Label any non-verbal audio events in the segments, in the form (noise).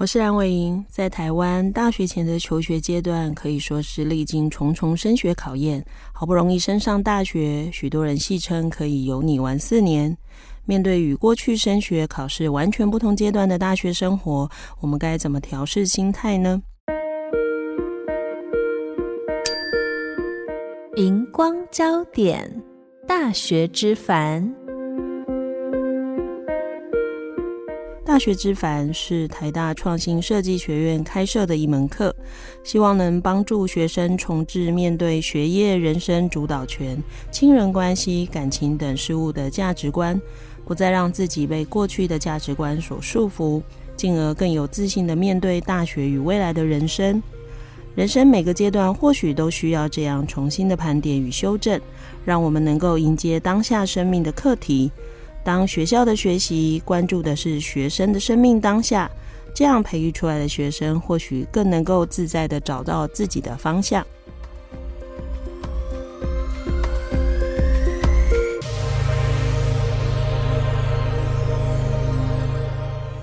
我是梁伟莹，在台湾大学前的求学阶段可以说是历经重重升学考验，好不容易升上大学，许多人戏称可以有你玩四年。面对与过去升学考试完全不同阶段的大学生活，我们该怎么调试心态呢？荧光焦点，大学之烦。大学之凡是台大创新设计学院开设的一门课，希望能帮助学生重置面对学业、人生主导权、亲人关系、感情等事物的价值观，不再让自己被过去的价值观所束缚，进而更有自信地面对大学与未来的人生。人生每个阶段或许都需要这样重新的盘点与修正，让我们能够迎接当下生命的课题。当学校的学习关注的是学生的生命当下，这样培育出来的学生或许更能够自在的找到自己的方向。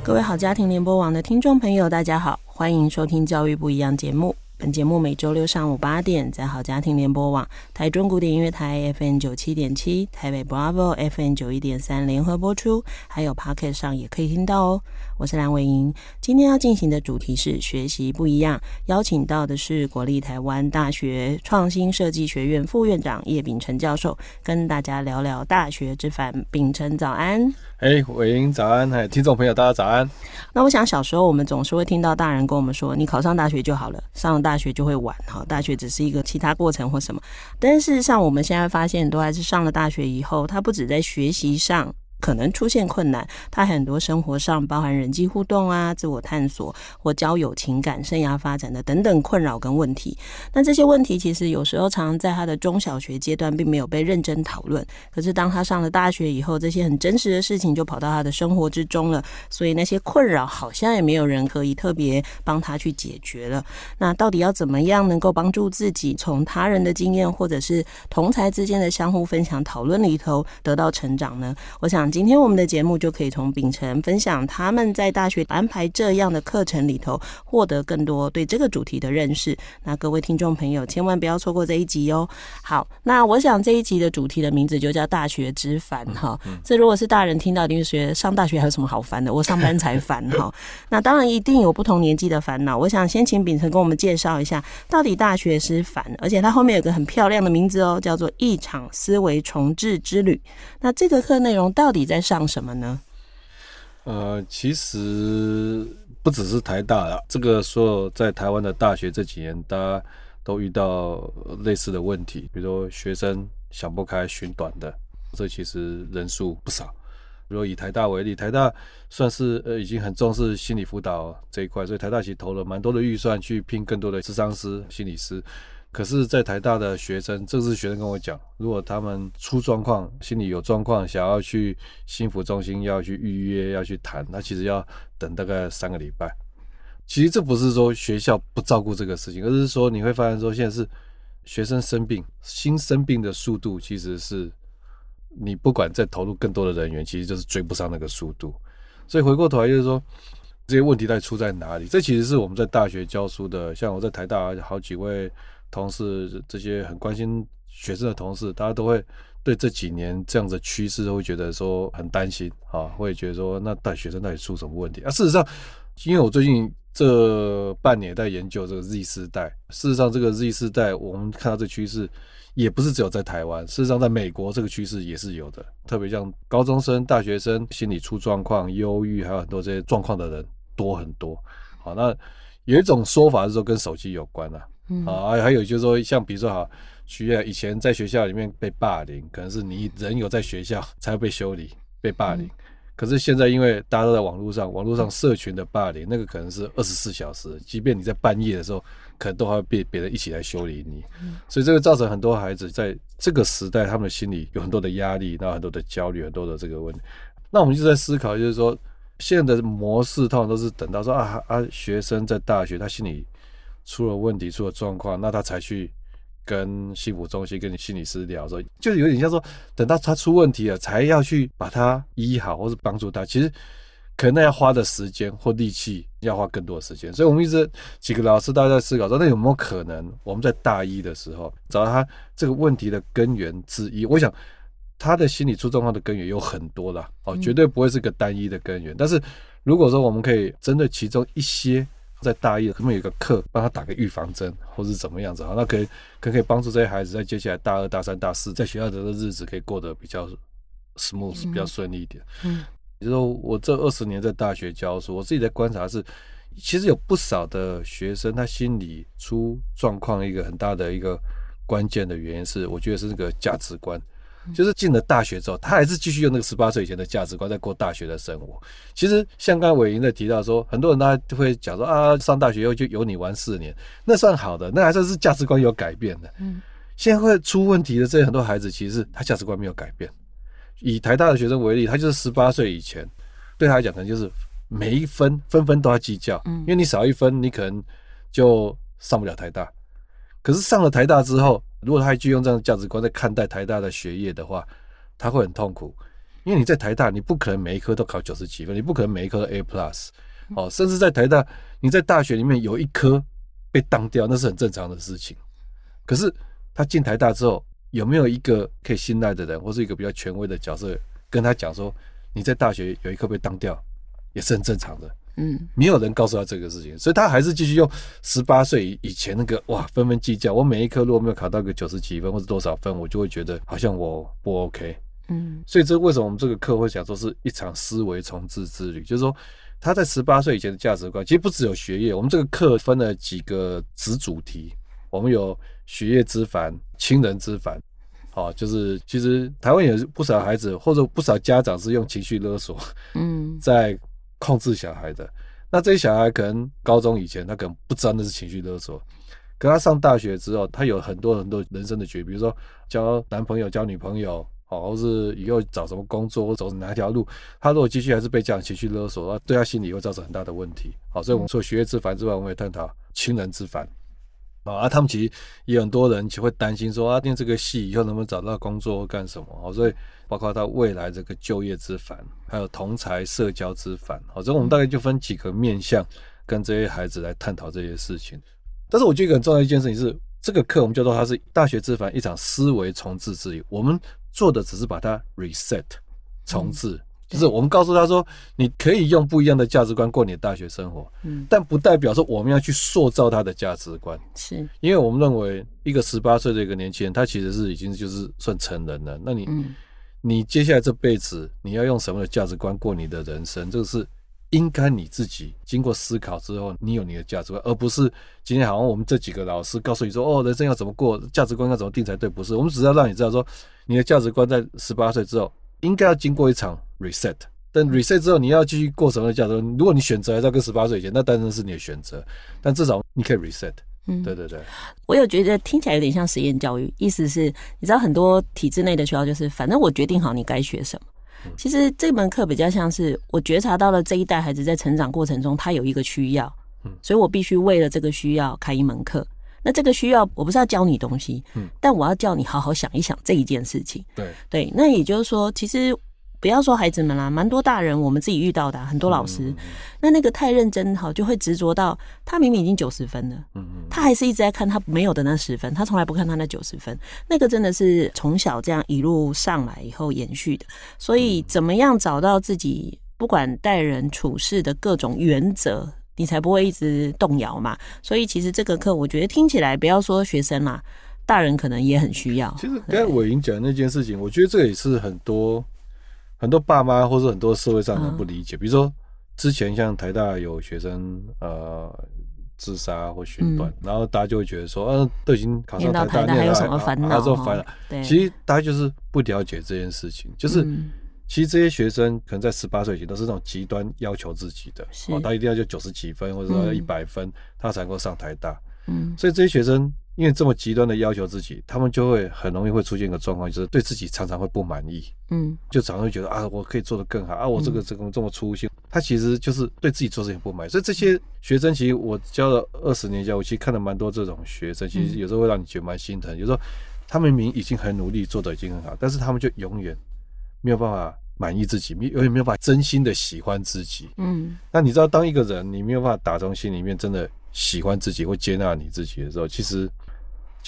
各位好家庭联播网的听众朋友，大家好，欢迎收听《教育不一样》节目。本节目每周六上午八点在好家庭联播网、台中古典音乐台 FM 九七点七、台北 Bravo FM 九一点三联合播出，还有 Podcast 上也可以听到哦。我是蓝伟莹，今天要进行的主题是学习不一样，邀请到的是国立台湾大学创新设计学院副院长叶秉成教授，跟大家聊聊大学之烦。秉成早安。哎，伟英早安，哎，听众朋友大家早安。那我想小时候我们总是会听到大人跟我们说，你考上大学就好了，上了大学就会晚哈，大学只是一个其他过程或什么。但事实上我们现在发现，都还是上了大学以后，他不止在学习上。可能出现困难，他很多生活上包含人际互动啊、自我探索或交友、情感、生涯发展的等等困扰跟问题。那这些问题其实有时候常常在他的中小学阶段并没有被认真讨论。可是当他上了大学以后，这些很真实的事情就跑到他的生活之中了。所以那些困扰好像也没有人可以特别帮他去解决了。那到底要怎么样能够帮助自己从他人的经验或者是同侪之间的相互分享讨论里头得到成长呢？我想。今天我们的节目就可以从秉承分享他们在大学安排这样的课程里头获得更多对这个主题的认识。那各位听众朋友千万不要错过这一集哦。好，那我想这一集的主题的名字就叫大学之烦哈。这如果是大人听到，一定是觉得上大学还有什么好烦的？我上班才烦哈。(laughs) 那当然一定有不同年纪的烦恼。我想先请秉承跟我们介绍一下，到底大学是烦，而且它后面有个很漂亮的名字哦，叫做一场思维重置之旅。那这个课内容到底你在上什么呢？呃，其实不只是台大啦，这个所有在台湾的大学这几年，大家都遇到类似的问题，比如说学生想不开、寻短的，这其实人数不少。比如以台大为例，台大算是呃已经很重视心理辅导这一块，所以台大其实投了蛮多的预算去聘更多的智商师、心理师。可是，在台大的学生，这是学生跟我讲，如果他们出状况，心里有状况，想要去心辅中心，要去预约，要去谈，那其实要等大概三个礼拜。其实这不是说学校不照顾这个事情，而是说你会发现说，现在是学生生病，新生病的速度，其实是你不管再投入更多的人员，其实就是追不上那个速度。所以回过头来就是说，这些问题到底出在哪里？这其实是我们在大学教书的，像我在台大好几位。同事这些很关心学生的同事，大家都会对这几年这样的趋势会觉得说很担心啊，会觉得说那带学生到底出什么问题啊？事实上，因为我最近这半年在研究这个 Z 世代，事实上这个 Z 世代我们看到这趋势也不是只有在台湾，事实上在美国这个趋势也是有的，特别像高中生、大学生心理出状况、忧郁，还有很多这些状况的人多很多。好，那有一种说法是说跟手机有关啊。嗯、啊，还有就是说，像比如说哈，学校以前在学校里面被霸凌，可能是你人有在学校才会被修理、被霸凌。可是现在因为大家都在网络上，网络上社群的霸凌，那个可能是二十四小时，即便你在半夜的时候，可能都还会被别人一起来修理你。所以这个造成很多孩子在这个时代，他们的心里有很多的压力，然后很多的焦虑，很多的这个问题。那我们就在思考，就是说现在的模式通常都是等到说啊啊，学生在大学他心里出了问题，出了状况，那他才去。跟幸福中心、跟你心理师聊说，就是有点像说，等到他出问题了，才要去把他医好，或是帮助他。其实可能要花的时间或力气，要花更多的时间。所以，我们一直几个老师大家在思考说，那有没有可能，我们在大一的时候找到他这个问题的根源之一？我想他的心理出状况的根源有很多啦，哦，绝对不会是个单一的根源。但是如果说我们可以针对其中一些。在大一可能有一个课，帮他打个预防针，或是怎么样子，好，那可以可可以帮助这些孩子在接下来大二、大三、大四在学校的日子可以过得比较 smooth，比较顺利一点。嗯，比如说我这二十年在大学教书，我自己在观察是，其实有不少的学生他心理出状况，一个很大的一个关键的原因是，我觉得是那个价值观。就是进了大学之后，他还是继续用那个十八岁以前的价值观在过大学的生活。其实像刚刚伟莹在提到说，很多人他会讲说啊，上大学以后就有你玩四年，那算好的，那还算是价值观有改变的。嗯，现在会出问题的这些很多孩子，其实他价值观没有改变。以台大的学生为例，他就是十八岁以前，对他来讲可能就是每一分分分都要计较，嗯，因为你少一分，你可能就上不了台大。可是上了台大之后，如果他还继续用这样的价值观在看待台大的学业的话，他会很痛苦，因为你在台大，你不可能每一科都考九十几分，你不可能每一科都 A plus，哦，甚至在台大，你在大学里面有一科被当掉，那是很正常的事情。可是他进台大之后，有没有一个可以信赖的人，或是一个比较权威的角色，跟他讲说，你在大学有一科被当掉，也是很正常的。嗯，没有人告诉他这个事情，所以他还是继续用十八岁以前那个哇，分分计较。我每一科如果没有考到个九十几分或者多少分，我就会觉得好像我不 OK。嗯，所以这为什么我们这个课会讲说是一场思维重置之旅？就是说他在十八岁以前的价值观，其实不只有学业。我们这个课分了几个子主题，我们有学业之烦、亲人之烦。好，就是其实台湾有不少孩子或者不少家长是用情绪勒索，嗯，在。控制小孩的，那这些小孩可能高中以前他可能不知道那是情绪勒索，可他上大学之后，他有很多很多人生的决，比如说交男朋友、交女朋友，好，或是以后找什么工作或走哪条路，他如果继续还是被这样情绪勒索，那对他心理会造成很大的问题。好，所以我们说学业之烦之外，我们也探讨亲人之烦。啊，他们其实也很多人就会担心说啊，念这个系以后能不能找到工作或干什么？好，所以包括他未来这个就业之烦，还有同才社交之烦。好，所以我们大概就分几个面向跟这些孩子来探讨这些事情。但是我觉得一个很重要一件事情是，这个课我们叫做它是大学之烦一场思维重置之旅。我们做的只是把它 reset 重置。嗯就是我们告诉他说，你可以用不一样的价值观过你的大学生活，嗯，但不代表说我们要去塑造他的价值观，是因为我们认为一个十八岁的一个年轻人，他其实是已经就是算成人了。那你，嗯，你接下来这辈子你要用什么的价值观过你的人生，这个是应该你自己经过思考之后，你有你的价值观，而不是今天好像我们这几个老师告诉你说，哦，人生要怎么过，价值观要怎么定才对，不是，我们只是要让你知道说，你的价值观在十八岁之后应该要经过一场。reset，但 reset 之后你要继续过什么的价值？如果你选择还是要跟十八岁以前，那当然是你的选择。但至少你可以 reset。嗯，对对对。我有觉得听起来有点像实验教育，意思是，你知道很多体制内的学校就是，反正我决定好你该学什么。其实这门课比较像是我觉察到了这一代孩子在成长过程中他有一个需要，嗯，所以我必须为了这个需要开一门课。那这个需要我不是要教你东西，嗯，但我要叫你好好想一想这一件事情。对对，那也就是说，其实。不要说孩子们啦，蛮多大人我们自己遇到的、啊、很多老师，嗯、那那个太认真哈，就会执着到他明明已经九十分了，嗯嗯，他还是一直在看他没有的那十分，他从来不看他那九十分，那个真的是从小这样一路上来以后延续的。所以怎么样找到自己不管待人处事的各种原则，你才不会一直动摇嘛。所以其实这个课我觉得听起来，不要说学生啦，大人可能也很需要。其实刚才伟莹讲那件事情，我觉得这也是很多。很多爸妈或者很多社会上人不理解，比如说之前像台大有学生呃自杀或寻短，然后大家就会觉得说，嗯，都已经考上台大，还有什么烦恼？他说烦恼。其实大家就是不了解这件事情，就是其实这些学生可能在十八岁以前都是那种极端要求自己的，哦，他一定要就九十几分，或者说要一百分，嗯、他才能够上台大。嗯，所以这些学生因为这么极端的要求自己，他们就会很容易会出现一个状况，就是对自己常常会不满意。嗯，就常常会觉得啊，我可以做得更好啊，我这个这个这么粗心，他其实就是对自己做事情不满意。所以这些学生其实我教了二十年教，我其实看了蛮多这种学生，其实有时候会让你觉得蛮心疼。有时候他们明明已经很努力，做得已经很好，但是他们就永远。没有办法满意自己，没有没有办法真心的喜欢自己。嗯，那你知道，当一个人你没有办法打从心里面真的喜欢自己或接纳你自己的时候，其实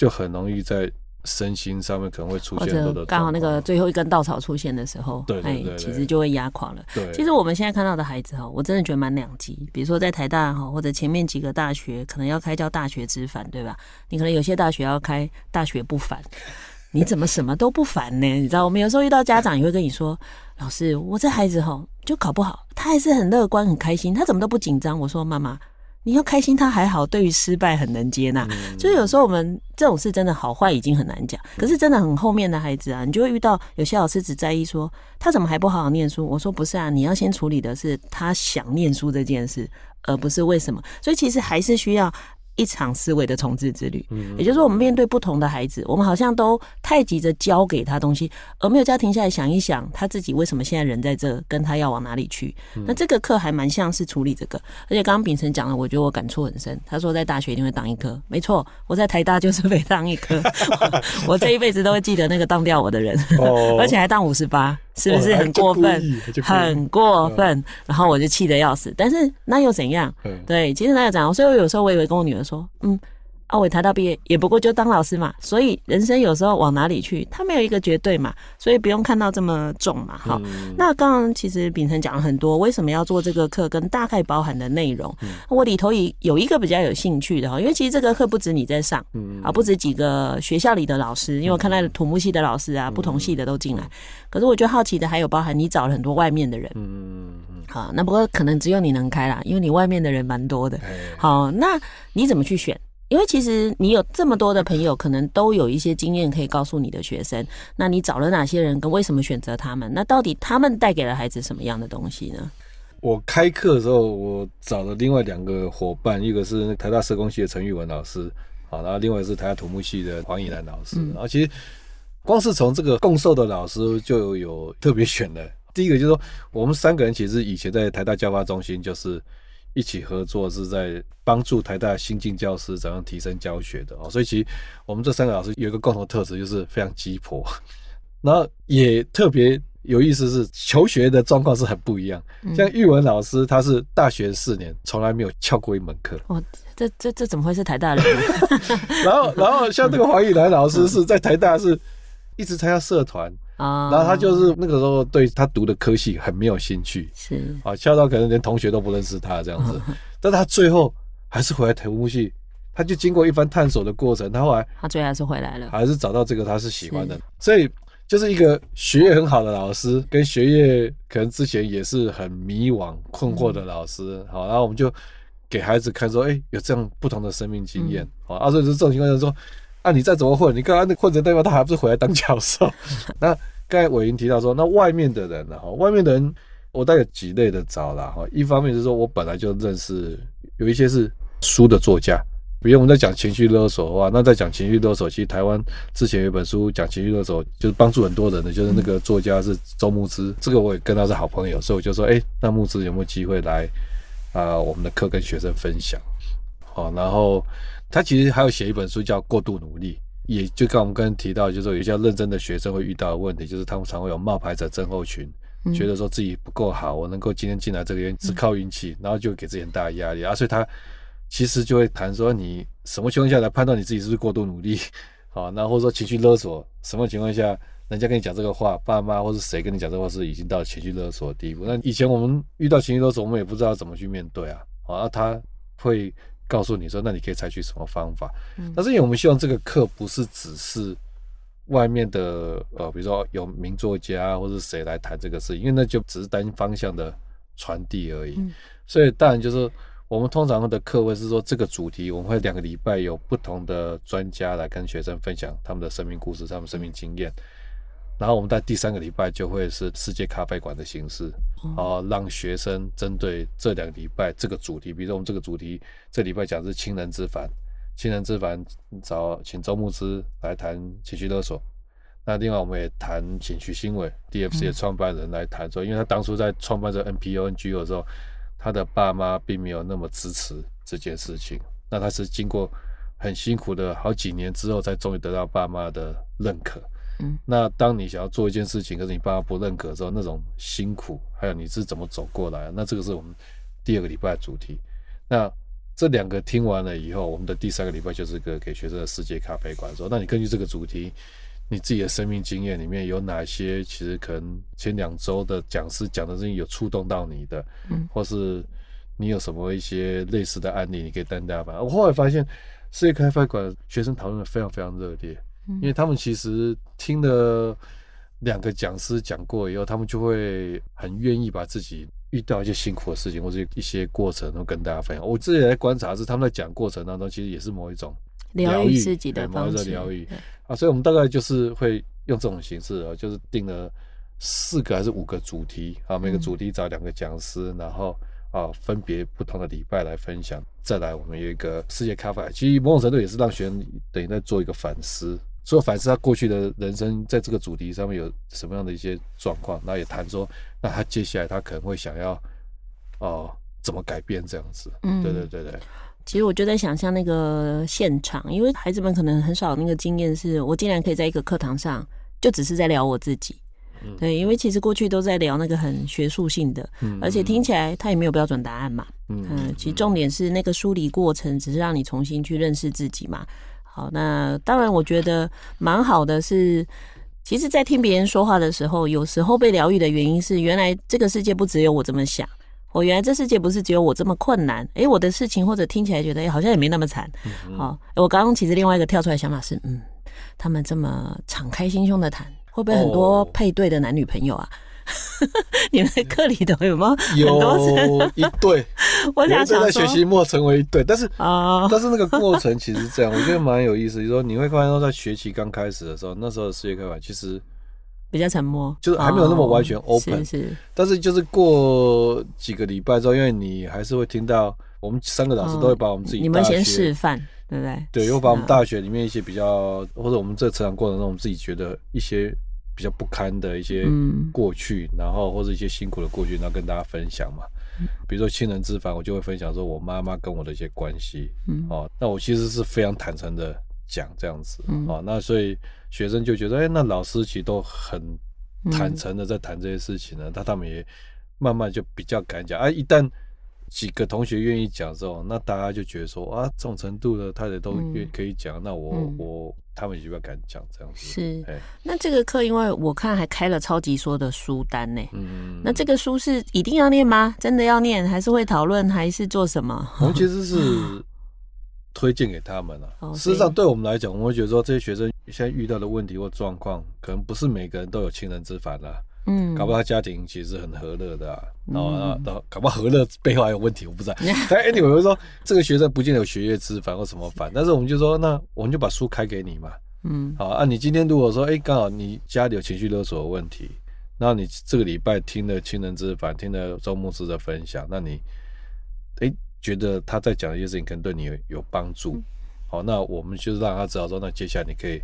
就很容易在身心上面可能会出现很多的。刚好那个最后一根稻草出现的时候，对对其实就会压垮了。对，其实我们现在看到的孩子哈，我真的觉得蛮两极。比如说在台大哈，或者前面几个大学可能要开叫大学之反，对吧？你可能有些大学要开大学不反。你怎么什么都不烦呢？你知道，我们有时候遇到家长也会跟你说：“老师，我这孩子吼就考不好，他还是很乐观、很开心，他怎么都不紧张。”我说：“妈妈，你要开心，他还好，对于失败很能接纳。嗯”就是有时候我们这种事真的好坏已经很难讲，可是真的很后面的孩子啊，你就会遇到有些老师只在意说他怎么还不好好念书。我说：“不是啊，你要先处理的是他想念书这件事，而不是为什么。”所以其实还是需要。一场思维的重置之旅，嗯也就是说，我们面对不同的孩子，我们好像都太急着教给他东西，而没有叫停下来想一想，他自己为什么现在人在这，跟他要往哪里去。那这个课还蛮像是处理这个，而且刚刚秉承讲了，我觉得我感触很深。他说在大学一定会当一科，没错，我在台大就是被当一科，(laughs) 我这一辈子都会记得那个当掉我的人，(laughs) 而且还当五十八。是不是很过分？很过分，然后我就气得要死。但是那又怎样？对，其实那又怎样？所以我有时候我也会跟我女儿说，嗯。奥伟台大毕业也不过就当老师嘛，所以人生有时候往哪里去，他没有一个绝对嘛，所以不用看到这么重嘛。好，嗯、那刚刚其实秉承讲了很多，为什么要做这个课，跟大概包含的内容，嗯、我里头也有一个比较有兴趣的哈，因为其实这个课不止你在上，嗯、啊，不止几个学校里的老师，因为我看到土木系的老师啊，嗯、不同系的都进来，可是我觉得好奇的还有包含你找了很多外面的人，嗯嗯，好，那不过可能只有你能开啦，因为你外面的人蛮多的，好，那你怎么去选？因为其实你有这么多的朋友，可能都有一些经验可以告诉你的学生。那你找了哪些人，跟为什么选择他们？那到底他们带给了孩子什么样的东西呢？我开课的时候，我找了另外两个伙伴，一个是台大社工系的陈玉文老师，好，然后另外是台大土木系的黄以南老师。然后其实光是从这个共授的老师就有特别选的。第一个就是说，我们三个人其实以前在台大教发中心就是。一起合作是在帮助台大新进教师怎样提升教学的哦，所以其实我们这三个老师有一个共同特质，就是非常鸡婆，然后也特别有意思是求学的状况是很不一样。像玉文老师，他是大学四年从来没有翘过一门课。哦，这这这怎么会是台大人？(laughs) 然后然后像这个黄以南老师是在台大是一直参加社团。啊，然后他就是那个时候对他读的科系很没有兴趣，是。啊，笑到可能连同学都不认识他这样子，(laughs) 但他最后还是回来土木系，他就经过一番探索的过程，他后来他最后还是回来了，还是找到这个他是喜欢的，所以就是一个学业很好的老师，跟学业可能之前也是很迷惘困惑的老师，好，然后我们就给孩子看说，哎，有这样不同的生命经验，好，啊，所以就这种情况就是说。啊，你再怎么混，你刚刚那混着代表他还不是回来当教授？(laughs) 那刚才伟云提到说，那外面的人呢？哈，外面的人，我大概有几类的找了哈。一方面是说我本来就认识有一些是书的作家，比如我们在讲情绪勒索的话，那在讲情绪勒索，其实台湾之前有一本书讲情绪勒索，就是帮助很多人的，就是那个作家是周牧之，这个我也跟他是好朋友，所以我就说，哎，那牧之有没有机会来啊？我们的课跟学生分享，好，然后。他其实还有写一本书叫《过度努力》，也就刚我们刚刚提到，就是说有些认真的学生会遇到的问题，就是他们常会有冒牌者症候群，嗯、觉得说自己不够好，我能够今天进来这个园只靠运气，然后就给自己很大的压力啊，所以他其实就会谈说，你什么情况下来判断你自己是不是过度努力？(laughs) 好，那或者说情绪勒索，什么情况下人家跟你讲这个话，爸妈或是谁跟你讲这个话是已经到情绪勒索的地步？那以前我们遇到情绪勒索，我们也不知道怎么去面对啊，好，那他会。告诉你说，那你可以采取什么方法？嗯，但是因为我们希望这个课不是只是外面的呃，比如说有名作家或者谁来谈这个事，因为那就只是单方向的传递而已。嗯，所以当然就是我们通常的课会是说这个主题，我们会两个礼拜有不同的专家来跟学生分享他们的生命故事、他们生命经验。然后我们在第三个礼拜就会是世界咖啡馆的形式，哦，让学生针对这两个礼拜这个主题，比如说我们这个主题这礼拜讲的是亲人之烦，亲人之烦找请周牧之来谈情绪勒索。那另外我们也谈情绪新伟 DFC 的创办人来谈说，因为他当初在创办这 NPO NGO 的时候，他的爸妈并没有那么支持这件事情。那他是经过很辛苦的好几年之后，才终于得到爸妈的认可。嗯，那当你想要做一件事情，可是你爸妈不认可的时候，那种辛苦，还有你是怎么走过来？那这个是我们第二个礼拜的主题。那这两个听完了以后，我们的第三个礼拜就是个给学生的世界咖啡馆说，那你根据这个主题。你自己的生命经验里面有哪些？其实可能前两周的讲师讲的事情有触动到你的，嗯，或是你有什么一些类似的案例，你可以带大家吧。我后来发现，世界咖啡馆学生讨论的非常非常热烈，因为他们其实听了两个讲师讲过以后，他们就会很愿意把自己遇到一些辛苦的事情或者一些过程都跟大家分享。我自己在观察是，他们在讲过程当中，其实也是某一种疗愈自己的方式，疗愈。啊，所以我们大概就是会用这种形式啊，就是定了四个还是五个主题啊，每个主题找两个讲师，然后啊分别不同的礼拜来分享。再来，我们有一个世界咖啡，其实某种程度也是让学生等于在做一个反思，所以反思他过去的人生在这个主题上面有什么样的一些状况，那也谈说，那他接下来他可能会想要哦怎么改变这样子。嗯，对对对对。其实我就在想象那个现场，因为孩子们可能很少那个经验，是我竟然可以在一个课堂上就只是在聊我自己。嗯、对，因为其实过去都在聊那个很学术性的，嗯、而且听起来他也没有标准答案嘛。嗯，嗯，其实重点是那个梳理过程，只是让你重新去认识自己嘛。好，那当然我觉得蛮好的是，其实，在听别人说话的时候，有时候被疗愈的原因是，原来这个世界不只有我这么想。我原来这世界不是只有我这么困难，哎，我的事情或者听起来觉得，哎，好像也没那么惨。好、嗯嗯哦，我刚刚其实另外一个跳出来想法是，嗯，他们这么敞开心胸的谈，会不会很多配对的男女朋友啊？哦、(laughs) 你们课里头有没有？有一对，(laughs) 我想说在学习末成为一对，但是啊，哦、(laughs) 但是那个过程其实这样，我觉得蛮有意思。就是说你会发现说，在学期刚开始的时候，那时候的世界开完，其实。比较沉默，就是还没有那么完全 open，、哦、是是。但是就是过几个礼拜之后，因为你还是会听到我们三个老师都会把我们自己、哦、你们先示范，对不对？对，又把我们大学里面一些比较，或者我们这成长过程中，我们自己觉得一些比较不堪的一些过去，嗯、然后或者一些辛苦的过去，然后跟大家分享嘛。比如说亲人之烦，我就会分享说我妈妈跟我的一些关系，嗯，哦，那我其实是非常坦诚的讲这样子，嗯，哦，那所以。学生就觉得，哎、欸，那老师其实都很坦诚的在谈这些事情呢。那、嗯、他们也慢慢就比较敢讲。啊，一旦几个同学愿意讲之后，那大家就觉得说，啊，这种程度的他也都愿可以讲，嗯、那我、嗯、我他们也就比较敢讲这样子。是，那这个课因为我看还开了超级说的书单呢。嗯，那这个书是一定要念吗？真的要念，还是会讨论，还是做什么？我们其实是。(laughs) 推荐给他们了。事实上，对我们来讲，我们会觉得说，这些学生现在遇到的问题或状况，可能不是每个人都有亲人之帆啦。嗯，搞不好他家庭其实很和乐的啊。然后，然后，搞不好和乐背后还有问题，我不知道。(laughs) 但 anyway，我说这个学生不见得有学业之烦或什么烦，但是我们就说，那我们就把书开给你嘛。嗯，好啊。你今天如果说，哎，刚好你家里有情绪勒索的问题，然后你这个礼拜听了亲人之烦，听了周牧师的分享，那你，哎。觉得他在讲的一些事情可能对你有有帮助，嗯、好，那我们就让他知道说，那接下来你可以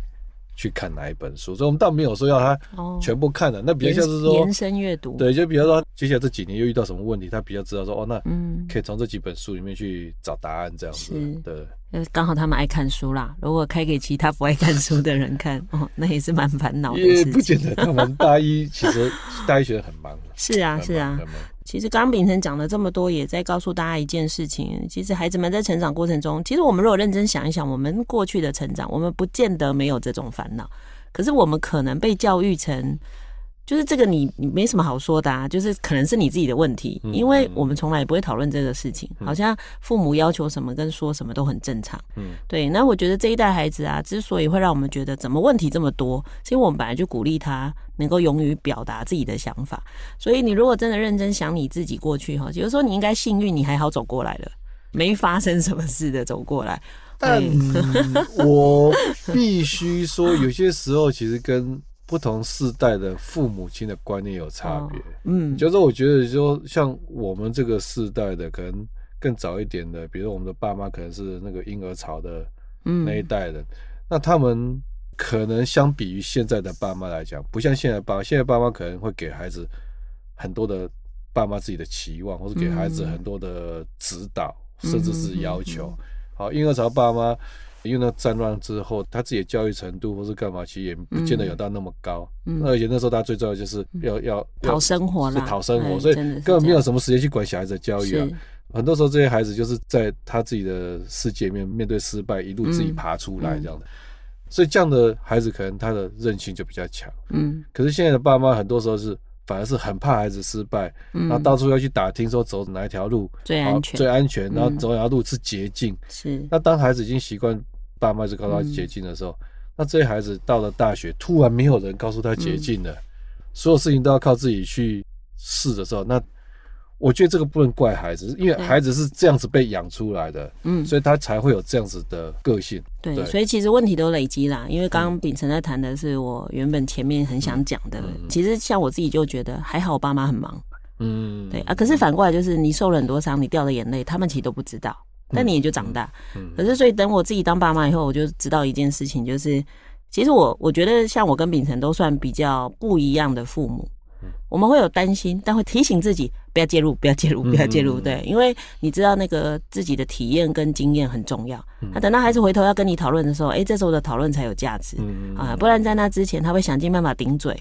去看哪一本书。所以我们倒没有说要他全部看了，哦、那比较像是说延伸阅读。对，就比如说接下来这几年又遇到什么问题，他比较知道说，哦，那可以从这几本书里面去找答案这样子。是对，刚好他们爱看书啦。如果开给其他不爱看书的人看，(laughs) 哦，那也是蛮烦恼的。也不见得，他们大一其实 (laughs) 大一学很忙。是啊，是啊。其实刚刚秉承讲了这么多，也在告诉大家一件事情：其实孩子们在成长过程中，其实我们如果认真想一想，我们过去的成长，我们不见得没有这种烦恼，可是我们可能被教育成。就是这个你你没什么好说的啊，就是可能是你自己的问题，因为我们从来也不会讨论这个事情，好像父母要求什么跟说什么都很正常。嗯，对。那我觉得这一代孩子啊，之所以会让我们觉得怎么问题这么多，是因为我们本来就鼓励他能够勇于表达自己的想法。所以你如果真的认真想你自己过去哈，比如说你应该幸运，你还好走过来了，没发生什么事的走过来。但 (laughs) 我必须说，有些时候其实跟不同世代的父母亲的观念有差别。嗯，就是我觉得说，像我们这个世代的，可能更早一点的，比如我们的爸妈可能是那个婴儿潮的那一代人，那他们可能相比于现在的爸妈来讲，不像现在爸，现在爸妈可能会给孩子很多的爸妈自己的期望，或者给孩子很多的指导，甚至是要求。好，婴儿潮爸妈，因为那战乱之后，他自己的教育程度或是干嘛，其实也不见得有到那么高。嗯，而且那时候他最重要就是要要讨生活啦，讨生活，所以根本没有什么时间去管小孩子的教育啊。很多时候这些孩子就是在他自己的世界面面对失败，一路自己爬出来这样的。所以这样的孩子可能他的韧性就比较强。嗯，可是现在的爸妈很多时候是。反而是很怕孩子失败，然后到处要去打听说走哪一条路最安全，最安全，然后走哪条路是捷径。是。那当孩子已经习惯爸妈就告诉他捷径的时候，那这些孩子到了大学，突然没有人告诉他捷径了，所有事情都要靠自己去试的时候，那。我觉得这个不能怪孩子，因为孩子是这样子被养出来的，嗯，所以他才会有这样子的个性。对，对，所以其实问题都累积啦。因为刚刚秉承在谈的是我原本前面很想讲的，其实像我自己就觉得还好，我爸妈很忙，嗯，对啊。可是反过来就是你受了很多伤，你掉了眼泪，他们其实都不知道，但你也就长大。嗯，可是所以等我自己当爸妈以后，我就知道一件事情，就是其实我我觉得像我跟秉承都算比较不一样的父母，我们会有担心，但会提醒自己。不要介入，不要介入，不要介入。对，因为你知道那个自己的体验跟经验很重要。那等到孩子回头要跟你讨论的时候，哎，这时候的讨论才有价值啊！不然在那之前，他会想尽办法顶嘴。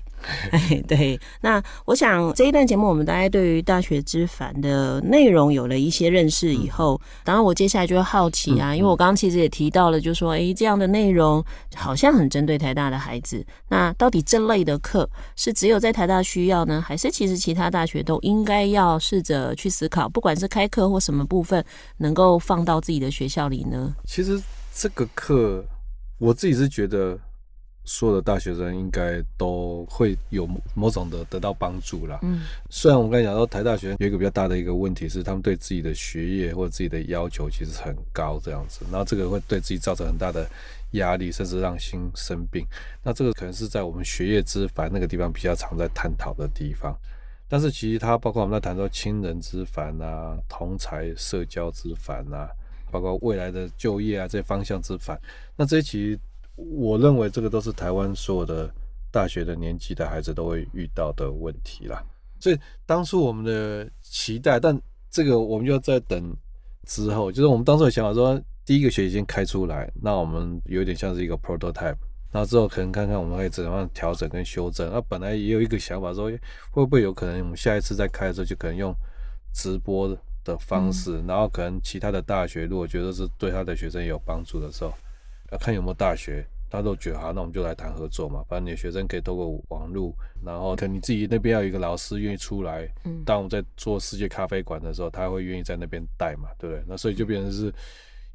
哎，(laughs) (laughs) 对。那我想这一段节目，我们大概对于大学之凡的内容有了一些认识以后，当然我接下来就会好奇啊，因为我刚刚其实也提到了，就说，哎，这样的内容好像很针对台大的孩子。那到底这类的课是只有在台大需要呢，还是其实其他大学都应该要？要试着去思考，不管是开课或什么部分，能够放到自己的学校里呢？其实这个课，我自己是觉得，所有的大学生应该都会有某种的得到帮助啦。嗯，(laughs) 虽然我们刚才讲到台大学生有一个比较大的一个问题是，他们对自己的学业或者自己的要求其实很高，这样子，然后这个会对自己造成很大的压力，甚至让心生病。那这个可能是在我们学业之烦那个地方比较常在探讨的地方。但是其实它包括我们在谈说亲人之烦啊，同才社交之烦啊，包括未来的就业啊这些方向之烦，那这些其实我认为这个都是台湾所有的大学的年纪的孩子都会遇到的问题啦。所以当初我们的期待，但这个我们就要再等之后，就是我们当初的想法说，第一个学期先开出来，那我们有点像是一个 prototype。然后之后可能看看我们可以怎样调整跟修正。那本来也有一个想法说，会不会有可能我们下一次再开的时候，就可能用直播的方式。然后可能其他的大学如果觉得是对他的学生有帮助的时候，要看有没有大学，他都觉得好，那我们就来谈合作嘛。反正你的学生可以透过网络，然后可能你自己那边要有一个老师愿意出来。当我们在做世界咖啡馆的时候，他会愿意在那边带嘛，对不对？那所以就变成是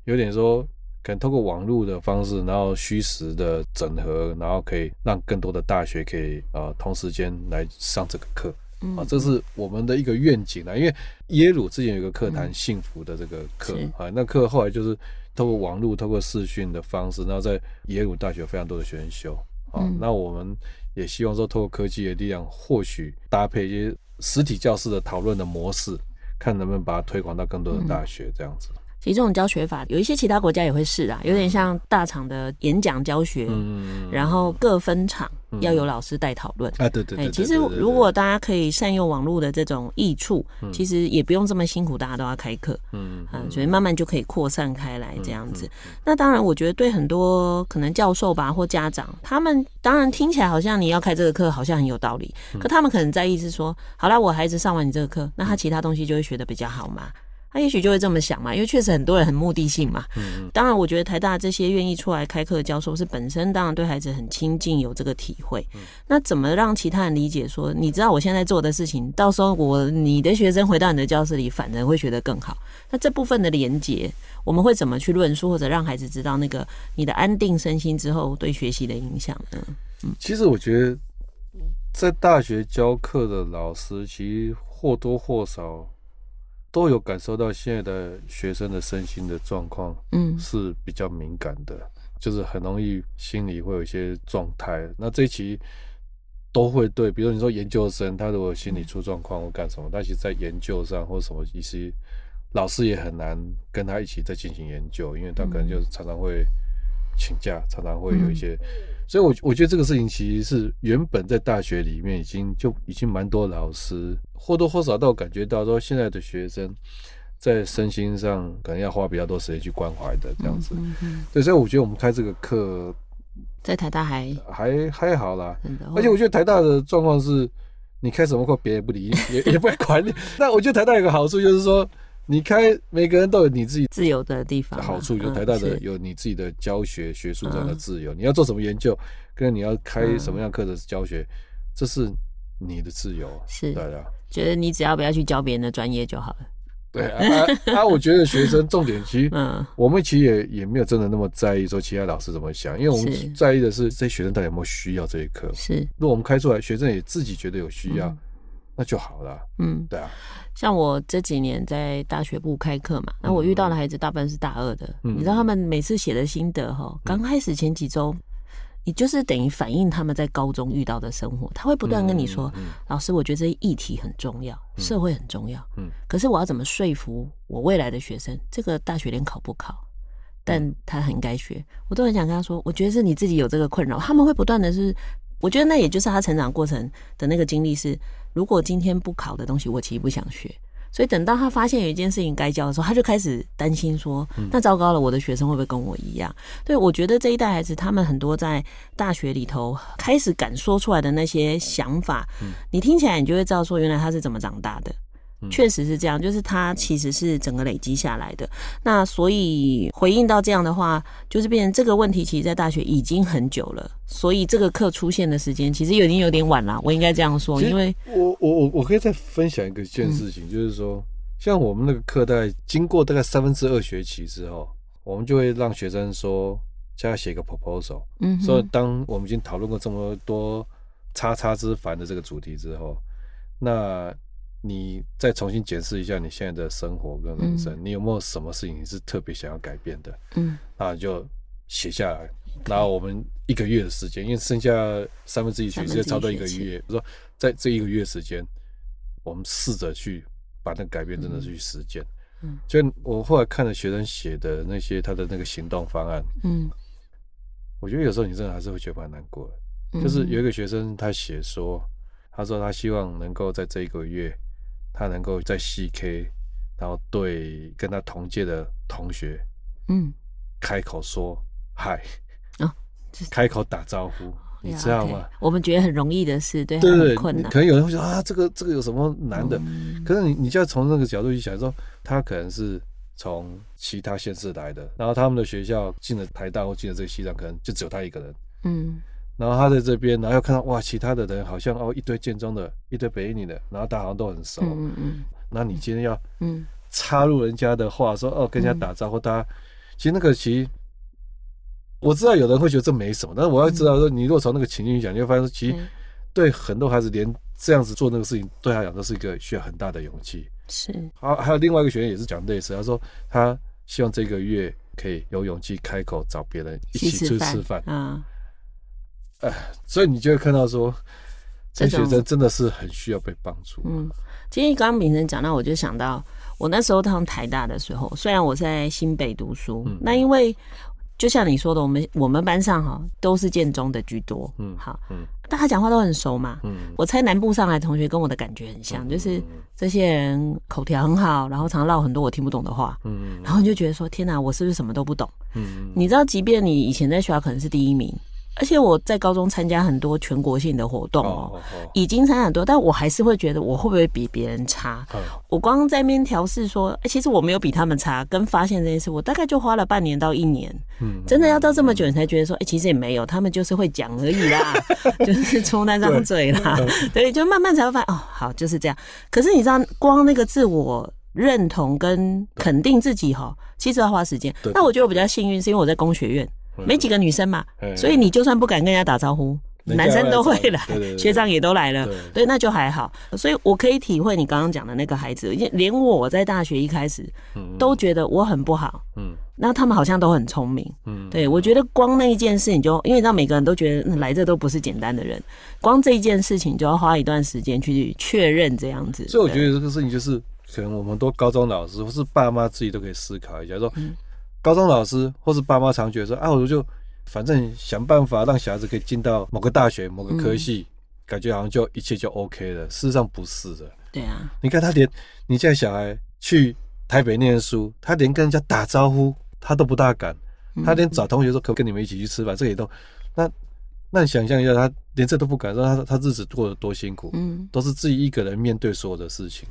有点说。可能透过网络的方式，然后虚实的整合，然后可以让更多的大学可以呃同时间来上这个课，嗯、啊，这是我们的一个愿景啦。因为耶鲁之前有一个课谈幸福的这个课、嗯、啊，那课后来就是透过网络、透过视讯的方式，然后在耶鲁大学非常多的学生修啊。嗯、那我们也希望说，透过科技的力量，或许搭配一些实体教室的讨论的模式，看能不能把它推广到更多的大学这样子。其实这种教学法有一些其他国家也会试啊，有点像大厂的演讲教学，嗯、然后各分场要有老师带讨论。啊，对对对。其实如果大家可以善用网络的这种益处，嗯、其实也不用这么辛苦，大家都要开课。嗯嗯。所以慢慢就可以扩散开来这样子。那当然，我觉得对很多可能教授吧或家长，他们当然听起来好像你要开这个课好像很有道理，可他们可能在意是说，好啦，我孩子上完你这个课，那他其他东西就会学的比较好嘛。他也许就会这么想嘛，因为确实很多人很目的性嘛。嗯，当然，我觉得台大这些愿意出来开课的教授是本身当然对孩子很亲近，有这个体会。嗯，那怎么让其他人理解说，你知道我现在做的事情，到时候我你的学生回到你的教室里，反而会学得更好。那这部分的连接，我们会怎么去论述，或者让孩子知道那个你的安定身心之后对学习的影响呢？嗯，其实我觉得在大学教课的老师，其实或多或少。都有感受到现在的学生的身心的状况，嗯，是比较敏感的，嗯、就是很容易心里会有一些状态。那这一期都会对，比如你说研究生，他如果心理出状况或干什么，但其实在研究上或什么，其实老师也很难跟他一起在进行研究，因为他可能就是常常会请假，常常会有一些，所以我我觉得这个事情其实是原本在大学里面已经就已经蛮多老师或多或少都有感觉到说，现在的学生在身心上可能要花比较多时间去关怀的这样子，对，所以我觉得我们开这个课。在台大还还还好啦，而且我觉得台大的状况是，你开什么课别人不理你，也也不会管你。(laughs) 那我觉得台大有个好处就是说，你开每个人都有你自己自由的地方。好处有台大的有你自己的教学学术上的自由，你要做什么研究，跟你要开什么样课的教学，这是你的自由。是，大家觉得你只要不要去教别人的专业就好了。对啊，啊，我觉得学生重点其实，(laughs) 我们其实也也没有真的那么在意说其他老师怎么想，因为我们在意的是这些学生到底有没有需要这一课。是，如果我们开出来，学生也自己觉得有需要，那就好了。嗯，对啊。像我这几年在大学部开课嘛，那我遇到的孩子大半是大二的，你知道他们每次写的心得哈，刚开始前几周。你就是等于反映他们在高中遇到的生活，他会不断跟你说：“嗯嗯、老师，我觉得这些议题很重要，嗯、社会很重要。嗯，可是我要怎么说服我未来的学生？这个大学连考不考，但他很该学。我都很想跟他说，我觉得是你自己有这个困扰。他们会不断的是，我觉得那也就是他成长过程的那个经历是，如果今天不考的东西，我其实不想学。”所以等到他发现有一件事情该教的时候，他就开始担心说：“那糟糕了，我的学生会不会跟我一样？”对，我觉得这一代孩子，他们很多在大学里头开始敢说出来的那些想法，你听起来你就会知道说，原来他是怎么长大的。确实是这样，就是它其实是整个累积下来的。那所以回应到这样的话，就是变成这个问题，其实，在大学已经很久了。所以这个课出现的时间，其实已经有点晚了。我应该这样说，因为我我我我可以再分享一个一件事情，就是说，像我们那个课，大概经过大概三分之二学期之后，我们就会让学生说，叫他写个 proposal。嗯，所以当我们已经讨论过这么多“叉叉之烦”的这个主题之后，那。你再重新检视一下你现在的生活跟人生，你有没有什么事情你是特别想要改变的？嗯，那就写下来。然后我们一个月的时间，因为剩下三分之一学期，差不多一个月。说在这一个月时间，我们试着去把那个改变真的去实践。嗯，就我后来看了学生写的那些他的那个行动方案，嗯，我觉得有时候你真的还是会觉得蛮难过的。就是有一个学生他写说，他说他希望能够在这一个月。他能够在 CK，然后对跟他同届的同学，嗯，开口说嗨，哦，开口打招呼，你知道吗？我们觉得很容易的事，对，很困难。可能有人会说啊，这个这个有什么难的？可是你你就要从那个角度去想，说他可能是从其他县市来的，然后他们的学校进了台大或进了这个系上，可能就只有他一个人，嗯。然后他在这边，然后又看到哇，其他的人好像哦，一堆建中的，一堆北一女的，然后大家好像都很熟。嗯嗯。那你今天要嗯插入人家的话，说哦，跟人家打招呼，大家其实那个其实我知道有人会觉得这没什么，但是我要知道说，你如果从那个情境讲，你会发现说，其实对很多孩子连这样子做那个事情，对他讲都是一个需要很大的勇气。是。好，还有另外一个学员也是讲类似，他说他希望这个月可以有勇气开口找别人一起出去吃饭。嗯。哎，所以你就会看到说，这学生真的是很需要被帮助。嗯，今天刚刚秉承讲到，我就想到我那时候上台大的时候，虽然我在新北读书，嗯、那因为就像你说的，我们我们班上哈都是建中的居多。嗯，好，嗯，大家讲话都很熟嘛。嗯，我猜南部上来的同学跟我的感觉很像，嗯、就是这些人口条很好，然后常常唠很多我听不懂的话。嗯，然后你就觉得说，天哪，我是不是什么都不懂？嗯，你知道，即便你以前在学校可能是第一名。而且我在高中参加很多全国性的活动哦，已经参加很多，但我还是会觉得我会不会比别人差？我光在那边调试说，哎，其实我没有比他们差。跟发现这件事，我大概就花了半年到一年。嗯，真的要到这么久，你才觉得说，哎，其实也没有，他们就是会讲而已啦，(laughs) 就是出那张嘴啦。对，就慢慢才会发现，哦，好，就是这样。可是你知道，光那个自我认同跟肯定自己哈，其实要花时间。那我觉得我比较幸运，是因为我在工学院。没几个女生嘛，所以你就算不敢跟人家打招呼，男生都会来，对对对学长也都来了，对。对，那就还好。所以我可以体会你刚刚讲的那个孩子，连我在大学一开始都觉得我很不好，嗯，那他们好像都很聪明，嗯，对，我觉得光那一件事情就，因为你知道每个人都觉得来这都不是简单的人，光这一件事情就要花一段时间去确认这样子。所以我觉得这个事情就是，可能我们都高中老师或是爸妈自己都可以思考一下，说，高中老师或是爸妈常觉得说，啊，我就。反正想办法让小孩子可以进到某个大学、某个科系，嗯、感觉好像就一切就 OK 了。事实上不是的。对啊，你看他连你家小孩去台北念书，他连跟人家打招呼他都不大敢，他连找同学说可不可以跟你们一起去吃饭，这个也都那那你想象一下，他连这都不敢，说他他日子过得多辛苦，嗯，都是自己一个人面对所有的事情。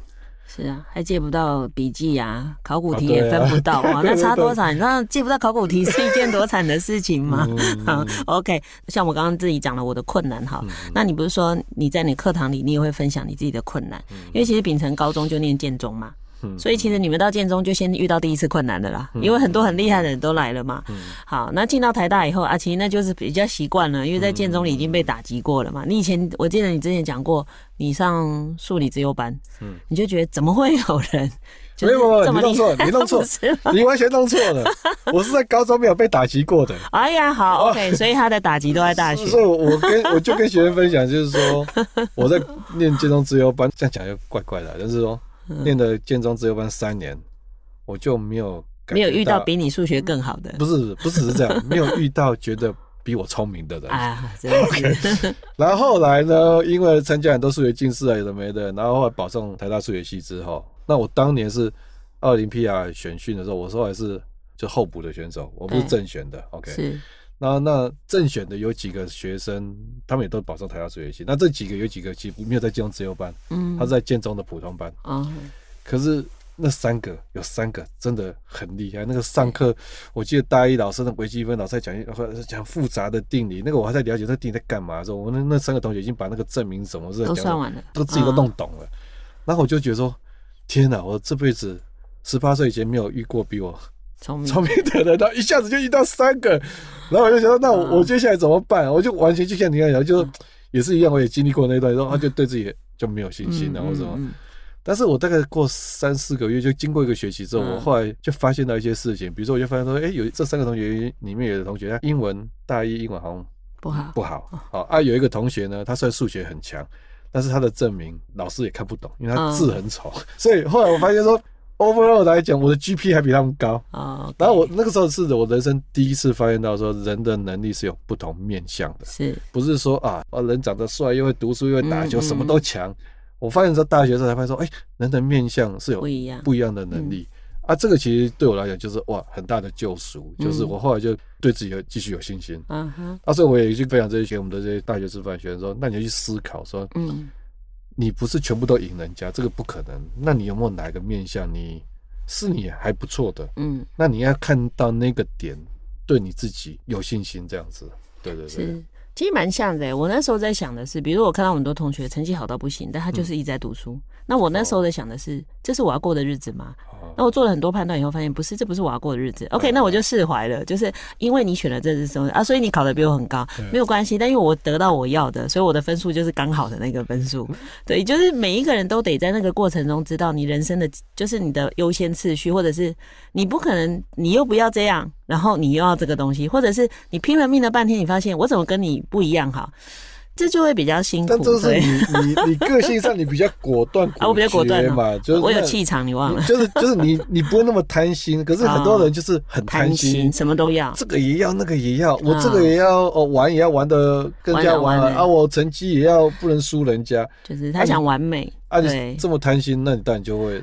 是啊，还借不到笔记啊，考古题也分不到啊，(laughs) 那差多少？你知道借不到考古题是一件多惨的事情吗？(laughs) 好，OK，像我刚刚自己讲了我的困难哈，那你不是说你在你课堂里你也会分享你自己的困难？因为其实秉承高中就念建中嘛。所以其实你们到建中就先遇到第一次困难的啦，因为很多很厉害的人都来了嘛。好，那进到台大以后啊，其实那就是比较习惯了，因为在建中里已经被打击过了嘛。你以前我记得你之前讲过，你上数理自由班，你就觉得怎么会有人？(laughs) 没有，你弄错，你弄错，你完全弄错了。(laughs) 我是在高中没有被打击过的。哎呀，好，OK，所以他的打击都在大学。所以我跟我就跟学生分享，就是说我在念建中自由班，这样讲又怪怪的，就是说。念的建中自由班三年，我就没有没有遇到比你数学更好的，不是不只是这样，没有遇到觉得比我聪明的人啊，真的是。Okay. (laughs) 然后后来呢，因为参加很多数学竞赛啊，有的没的，然后后来保送台大数学系之后，那我当年是奥林匹亚选训的时候，我说还是就候补的选手，我不是正选的。OK，是。那那正选的有几个学生，他们也都保送台大数学系。那这几个有几个其实没有在建中自由班，嗯，他是在建中的普通班。嗯，可是那三个有三个真的很厉害。那个上课，我记得大一老师的微积分老师在讲讲复杂的定理，那个我还在了解那定理在干嘛的时候，我那那三个同学已经把那个证明什么都算完了，都自己都弄懂了。然后我就觉得说，天哪，我这辈子十八岁以前没有遇过比我。聪明。的人，然后一下子就遇到三个，然后我就想说，那我我接下来怎么办？我就完全就像你刚才讲，就也是一样，我也经历过那段，然后他就对自己就没有信心，然后什么。但是我大概过三四个月，就经过一个学期之后，我后来就发现到一些事情，比如说我就发现说，哎，有这三个同学里面有的同学，他英文大一英文好像不好。不好，好啊，有一个同学呢，他虽然数学很强，但是他的证明老师也看不懂，因为他字很丑，所以后来我发现说。Overall 来讲，我的 GP 还比他们高啊。Oh, okay. 然后我那个时候是我人生第一次发现到说，人的能力是有不同面向的，是不是说啊，人长得帅又会读书又会打球，嗯嗯什么都强。我发现在大学时候才发现说，哎、欸，人的面向是有不一样不一样的能力、嗯、啊。这个其实对我来讲就是哇，很大的救赎，就是我后来就对自己有继续有信心。嗯哼。啊，所以我也去分享这些我们的这些大学师范学生说，那你要去思考说，嗯。你不是全部都赢人家，这个不可能。那你有没有哪一个面相你是你还不错的？嗯，那你要看到那个点，对你自己有信心，这样子。对对对，是，其实蛮像的。我那时候在想的是，比如说我看到很多同学成绩好到不行，但他就是一直在读书。嗯、那我那时候在想的是，这是我要过的日子吗？那我做了很多判断以后，发现不是，这不是我要过的日子。OK，那我就释怀了，就是因为你选了这支生啊，所以你考得比我很高，没有关系。但因为我得到我要的，所以我的分数就是刚好的那个分数。对，就是每一个人都得在那个过程中知道你人生的就是你的优先次序，或者是你不可能你又不要这样，然后你又要这个东西，或者是你拼了命了半天，你发现我怎么跟你不一样哈。这就会比较辛苦，但这是你你你个性上你比较果断 (laughs) 啊，我比较果断嘛，就是我有气场，你忘了，就是就是你你不会那么贪心，可是很多人就是很贪心，什么都要，这个也要，那个也要，我这个也要哦，玩也要玩的更加玩啊，我成绩也要不能输人家，就是他想完美啊，你这么贪心，那你当然就会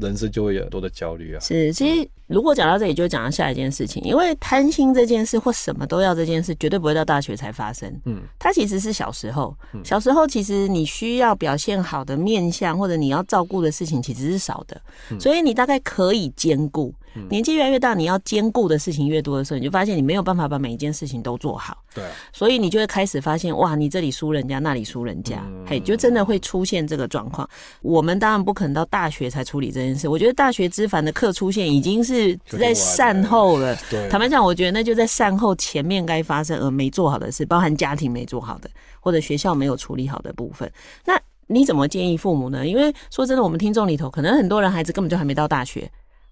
人生就会有很多的焦虑啊。是，其实。如果讲到这里，就讲到下一件事情，因为贪心这件事或什么都要这件事，绝对不会到大学才发生。嗯，它其实是小时候，小时候其实你需要表现好的面相，或者你要照顾的事情其实是少的，所以你大概可以兼顾。年纪越来越大，你要兼顾的事情越多的时候，你就发现你没有办法把每一件事情都做好。对，所以你就会开始发现，哇，你这里输人家，那里输人家，嘿，就真的会出现这个状况。我们当然不可能到大学才处理这件事。我觉得大学之凡的课出现已经是。是在善后了。对，坦白讲，我觉得那就在善后前面该发生而没做好的事，包含家庭没做好的，或者学校没有处理好的部分。那你怎么建议父母呢？因为说真的，我们听众里头可能很多人孩子根本就还没到大学，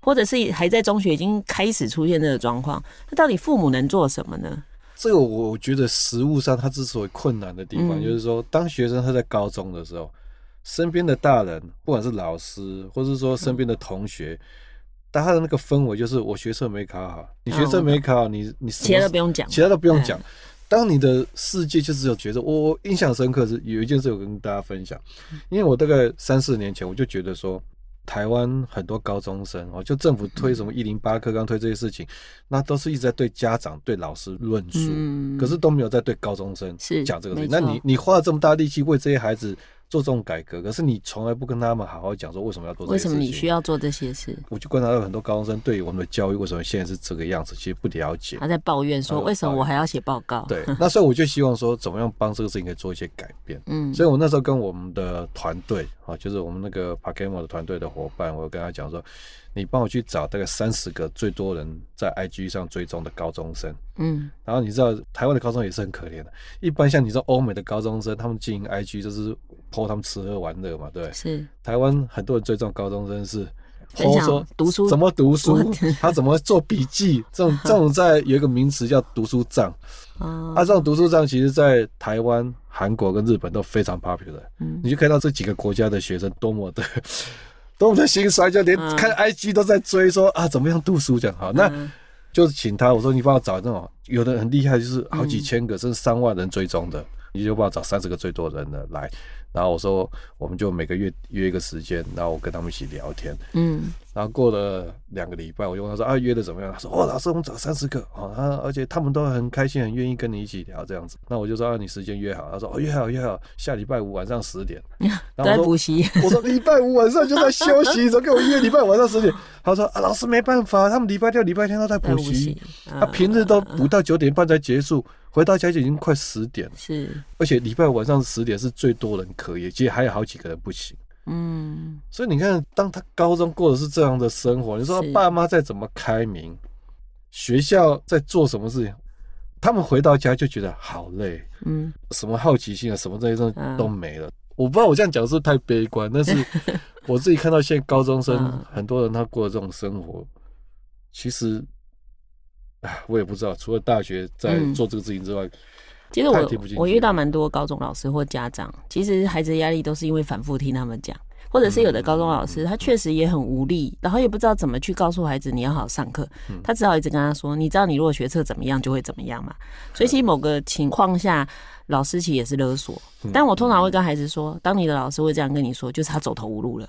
或者是还在中学已经开始出现这个状况。那到底父母能做什么呢？这个我觉得实物上他之所以困难的地方，嗯、就是说，当学生他在高中的时候，身边的大人，不管是老师，或者是说身边的同学，他的那个氛围就是我学测没考好，你学测没考好，你你其他都不用讲，其他都不用讲。当你的世界就只有角色，我，我印象深刻是有一件事，我跟大家分享，因为我大概三四年前我就觉得说，台湾很多高中生哦，就政府推什么一零八课纲推这些事情，那都是一直在对家长、对老师论述，可是都没有在对高中生讲这个事情。那你你花了这么大力气为这些孩子。做这种改革，可是你从来不跟他们好好讲说为什么要做这些事情。为什么你需要做这些事？我就观察到很多高中生对于我们的教育为什么现在是这个样子，其实不了解。他在抱怨说：“为什么我还要写报告？”对，那所以我就希望说，怎么样帮这个事情可以做一些改变。嗯，所以我那时候跟我们的团队啊，就是我们那个 Pakemo 的团队的伙伴，我跟他讲说。你帮我去找大概三十个最多人在 IG 上追踪的高中生，嗯，然后你知道台湾的高中也是很可怜的，一般像你说欧美的高中生，他们经营 IG 就是 po 他们吃喝玩乐嘛，对，是。台湾很多人追踪高中生是或者说读书。怎么读书，他怎么做笔记，这种 (laughs) 这种在有一个名词叫读书账，啊，这种读书账其实在台湾、韩国跟日本都非常 popular，嗯，你就看到这几个国家的学生多么的。(laughs) 多么的心酸，就连看 IG 都在追说，说、嗯、啊，怎么样读书这样。好，那就是请他，我说你帮我找那种有的很厉害，就是好几千个、嗯、甚至上万人追踪的，你就帮我找三十个最多人的来。然后我说，我们就每个月约一个时间，然后我跟他们一起聊天。嗯，然后过了两个礼拜，我就问他说：“啊，约的怎么样？”他说：“哦，老师，我们找三十个啊，他而且他们都很开心，很愿意跟你一起聊这样子。”那我就说：“啊，你时间约好。”他说：“哦，约好，约好，下礼拜五晚上十点。(laughs) ”在补习。我说：“礼拜五晚上就在休息，怎么给我约礼拜五晚上十点？”他说：“啊，老师没办法，他们礼拜六、礼拜天都在补习，他平日都补到九点半才结束。”回到家就已经快十点了，是，而且礼拜五晚上十点是最多人可以，其实还有好几个人不行，嗯，所以你看，当他高中过的是这样的生活，你说他爸妈再怎么开明，学校在做什么事情，他们回到家就觉得好累，嗯，什么好奇心啊，什么这些东西都没了。我不知道我这样讲是不是太悲观，但是 (laughs) 我自己看到现在高中生很多人他过的这种生活，其实。哎，我也不知道，除了大学在做这个事情之外，嗯、其实我我遇到蛮多高中老师或家长，其实孩子的压力都是因为反复听他们讲，或者是有的高中老师他确实也很无力，然后也不知道怎么去告诉孩子你要好好上课，他只好一直跟他说，你知道你如果学测怎么样就会怎么样嘛，所以其实某个情况下，老师其实也是勒索，但我通常会跟孩子说，当你的老师会这样跟你说，就是他走投无路了。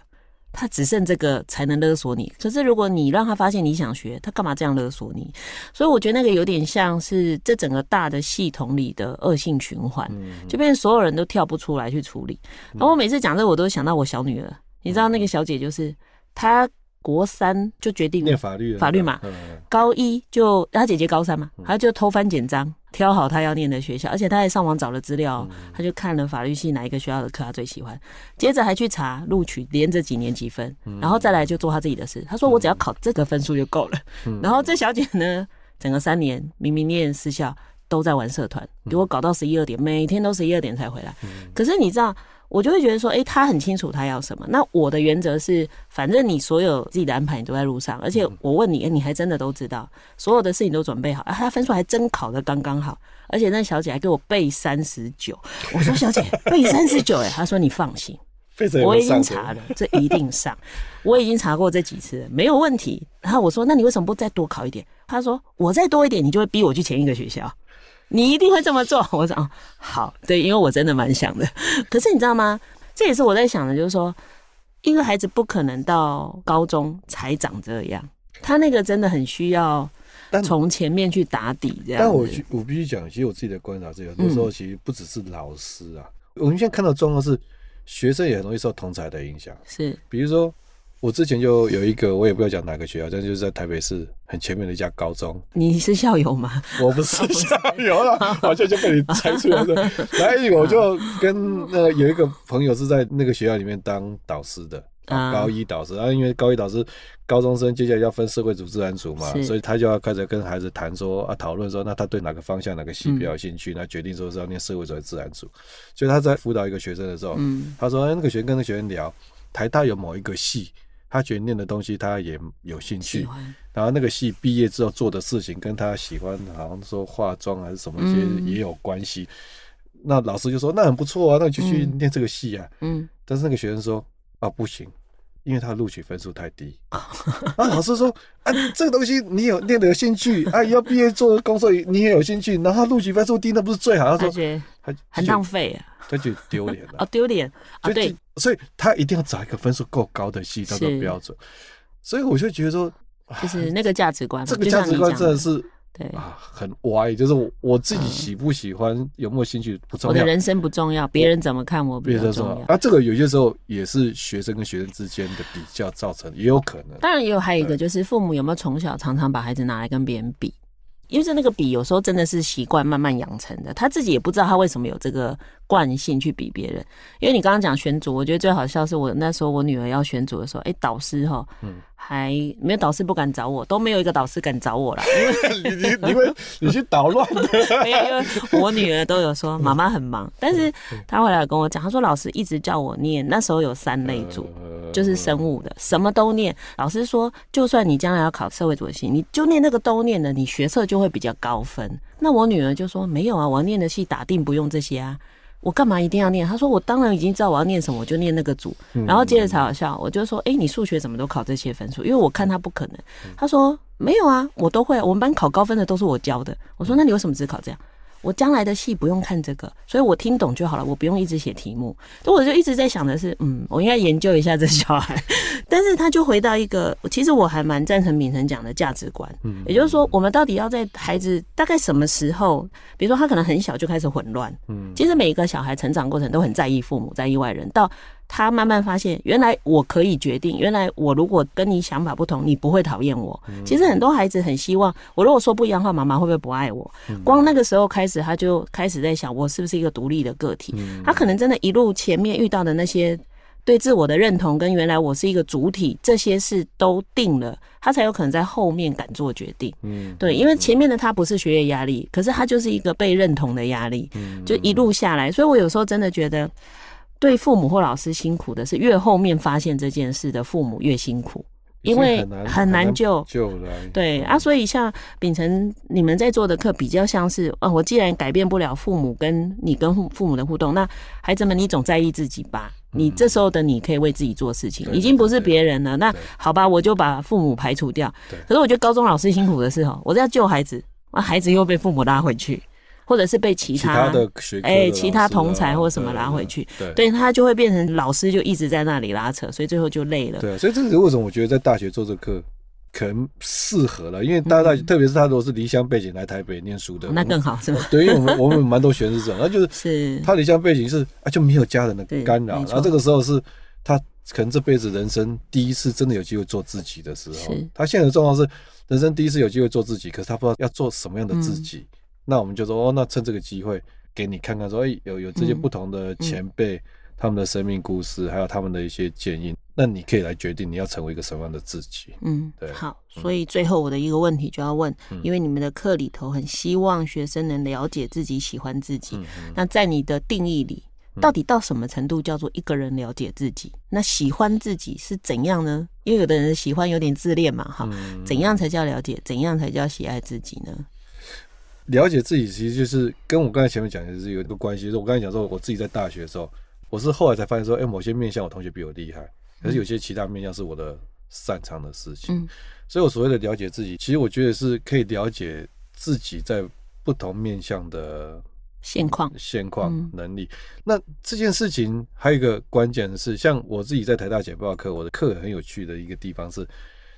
他只剩这个才能勒索你，可是如果你让他发现你想学，他干嘛这样勒索你？所以我觉得那个有点像是这整个大的系统里的恶性循环，就变成所有人都跳不出来去处理。然后我每次讲这个，我都想到我小女儿，你知道那个小姐就是她。国三就决定念法律，法律嘛。高一就她姐姐高三嘛，她就偷翻简章，挑好他要念的学校，而且他还上网找了资料，他就看了法律系哪一个学校的课他最喜欢，接着还去查录取连着几年几分，然后再来就做他自己的事。他说我只要考这个分数就够了。然后这小姐呢，整个三年明明念私校都在玩社团，给我搞到十一二点，每天都十一二点才回来。可是你知道？我就会觉得说，诶、欸，他很清楚他要什么。那我的原则是，反正你所有自己的安排你都在路上，而且我问你，诶、欸，你还真的都知道，所有的事情都准备好，啊，他分数还真考的刚刚好，而且那小姐还给我背三十九。我说小姐背三十九，诶，她说你放心，(laughs) 我已经查了，这一定上，我已经查过这几次，没有问题。然后我说，那你为什么不再多考一点？他说我再多一点，你就会逼我去前一个学校。你一定会这么做，(laughs) 我说哦，好，对，因为我真的蛮想的。(laughs) 可是你知道吗？这也是我在想的，就是说，一个孩子不可能到高中才长这样，他那个真的很需要从前面去打底这样。但我我必须讲，其实我自己的观察是，有的时候其实不只是老师啊，嗯、我们现在看到状况是，学生也很容易受同才的影响，是，比如说。我之前就有一个，我也不知道讲哪个学校，但就是在台北市很前面的一家高中。你是校友吗？我不是校友了，(laughs) 好像就被你猜出来了。来，我就跟那个有一个朋友是在那个学校里面当导师的，高一导师，然后因为高一导师高中生接下来要分社会组、自然组嘛，所以他就要开始跟孩子谈说啊，讨论说，那他对哪个方向、哪个系比较有兴趣，那决定说是要念社会组还是自然组。所以他在辅导一个学生的时候，他说，哎，那个学生跟那个学生聊，台大有某一个系，他觉得念的东西他也有兴趣，然后那个系毕业之后做的事情跟他喜欢，好像说化妆还是什么一些也有关系。那老师就说，那很不错啊，那你就去念这个系啊。嗯，但是那个学生说啊，不行，因为他录取分数太低。啊，老师说啊，这个东西你有念的有兴趣啊，要毕业做工作你也有兴趣，然后他录取分数低，那不是最好？他说他很浪费啊，他就丢脸了。哦，丢脸啊，对，所以他一定要找一个分数够高的戏当做标准。所以我就觉得说，就是那个价值观，这个价值观真的是。对啊，很歪，就是我我自己喜不喜欢，嗯、有没有兴趣不重要，我的人生不重要，别人怎么看我比较重要。啊，这个有些时候也是学生跟学生之间的比较造成，也有可能。当然，也有还有一个就是父母有没有从小常常把孩子拿来跟别人比。因为是那个比，有时候真的是习惯慢慢养成的，他自己也不知道他为什么有这个惯性去比别人。因为你刚刚讲选组，我觉得最好笑是我那时候我女儿要选组的时候，哎，导师哈，嗯，还没有导师不敢找我，都没有一个导师敢找我了，因 (laughs) 为你你你会你去捣乱的，(laughs) 没有，因为我女儿都有说妈妈很忙，但是她回来跟我讲，她说老师一直叫我念，那时候有三类组。就是生物的，什么都念。老师说，就算你将来要考社会组系，你就念那个都念的，你学测就会比较高分。那我女儿就说，没有啊，我要念的系打定不用这些啊，我干嘛一定要念？他说，我当然已经知道我要念什么，我就念那个组。然后接着才好笑，我就说，哎、欸，你数学怎么都考这些分数？因为我看他不可能。他说，没有啊，我都会，我们班考高分的都是我教的。我说，那你为什么只考这样？我将来的戏不用看这个，所以我听懂就好了，我不用一直写题目。所以我就一直在想的是，嗯，我应该研究一下这小孩。(laughs) 但是他就回到一个，其实我还蛮赞成敏成讲的价值观，嗯，也就是说，我们到底要在孩子大概什么时候，比如说他可能很小就开始混乱，嗯，其实每一个小孩成长过程都很在意父母，在意外人，到。他慢慢发现，原来我可以决定。原来我如果跟你想法不同，你不会讨厌我。其实很多孩子很希望，我如果说不一样的话，妈妈会不会不爱我？光那个时候开始，他就开始在想，我是不是一个独立的个体？他可能真的一路前面遇到的那些对自我的认同，跟原来我是一个主体这些事都定了，他才有可能在后面敢做决定。嗯，对，因为前面的他不是学业压力，可是他就是一个被认同的压力。就一路下来，所以我有时候真的觉得。对父母或老师辛苦的是，越后面发现这件事的父母越辛苦，因为很难救。救了。对啊，所以像秉承你们在做的课，比较像是啊，我既然改变不了父母跟你跟父父母的互动，那孩子们你总在意自己吧？你这时候的你可以为自己做事情，已经不是别人了。那好吧，我就把父母排除掉。可是我觉得高中老师辛苦的是哦，我在救孩子，那，孩子又被父母拉回去。或者是被其他哎，其他，欸、其他同才或什么拉回去，对，对，他就会变成老师就一直在那里拉扯，所以最后就累了。对，所以这是为什么我觉得在大学做这课可能适合了，因为大大学，嗯、特别是他如果是离乡背景来台北念书的，那更好是吧？对，因为我们我们蛮多学生是这样，那就是是他离乡背景是啊就没有家人的干扰，然后这个时候是他可能这辈子人生第一次真的有机会做自己的时候，他现在的状况是人生第一次有机会做自己，可是他不知道要做什么样的自己。嗯那我们就说哦，那趁这个机会给你看看说，说、欸、哎，有有这些不同的前辈，他们的生命故事，还有他们的一些建议，那你可以来决定你要成为一个什么样的自己。嗯，对。好，所以最后我的一个问题就要问，嗯、因为你们的课里头很希望学生能了解自己，喜欢自己。那在你的定义里，到底到什么程度叫做一个人了解自己？那喜欢自己是怎样呢？因为有的人喜欢有点自恋嘛，哈，嗯、怎样才叫了解？怎样才叫喜爱自己呢？了解自己其实就是跟我刚才前面讲的是有一个关系。就是我刚才讲说，我自己在大学的时候，我是后来才发现说，哎，某些面向我同学比我厉害，可是有些其他面向是我的擅长的事情。嗯，所以我所谓的了解自己，其实我觉得是可以了解自己在不同面向的现况、现况能力。那这件事情还有一个关键的是，像我自己在台大简报课，我的课很有趣的一个地方是，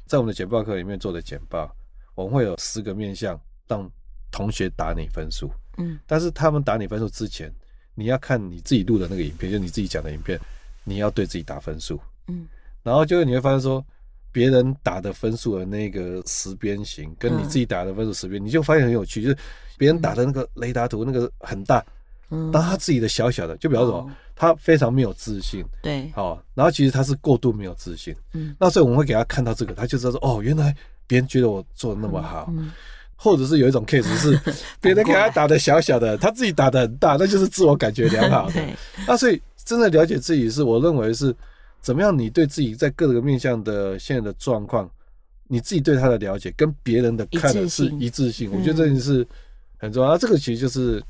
在我们的简报课里面做的简报，我们会有十个面向让。同学打你分数，嗯，但是他们打你分数之前，你要看你自己录的那个影片，就是你自己讲的影片，你要对自己打分数，嗯，然后就是你会发现说，别人打的分数的那个十边形，跟你自己打的分数十边，你就发现很有趣，就是别人打的那个雷达图那个很大，嗯，当他自己的小小的，就比方说、哦、他非常没有自信，对，好、哦，然后其实他是过度没有自信，嗯，那所以我们会给他看到这个，他就知道说，哦，原来别人觉得我做的那么好，嗯，或者是有一种 (laughs) case 是别人给他打的小小的，他自己打的很大，(laughs) 那就是自我感觉良好的，对，那所以真的了解自己是，我认为是怎么样，你对自己在各个面向的现在的状况。你自己对他的了解跟别人的看的是一致性，我觉得这件事很重要。那这个其实就是，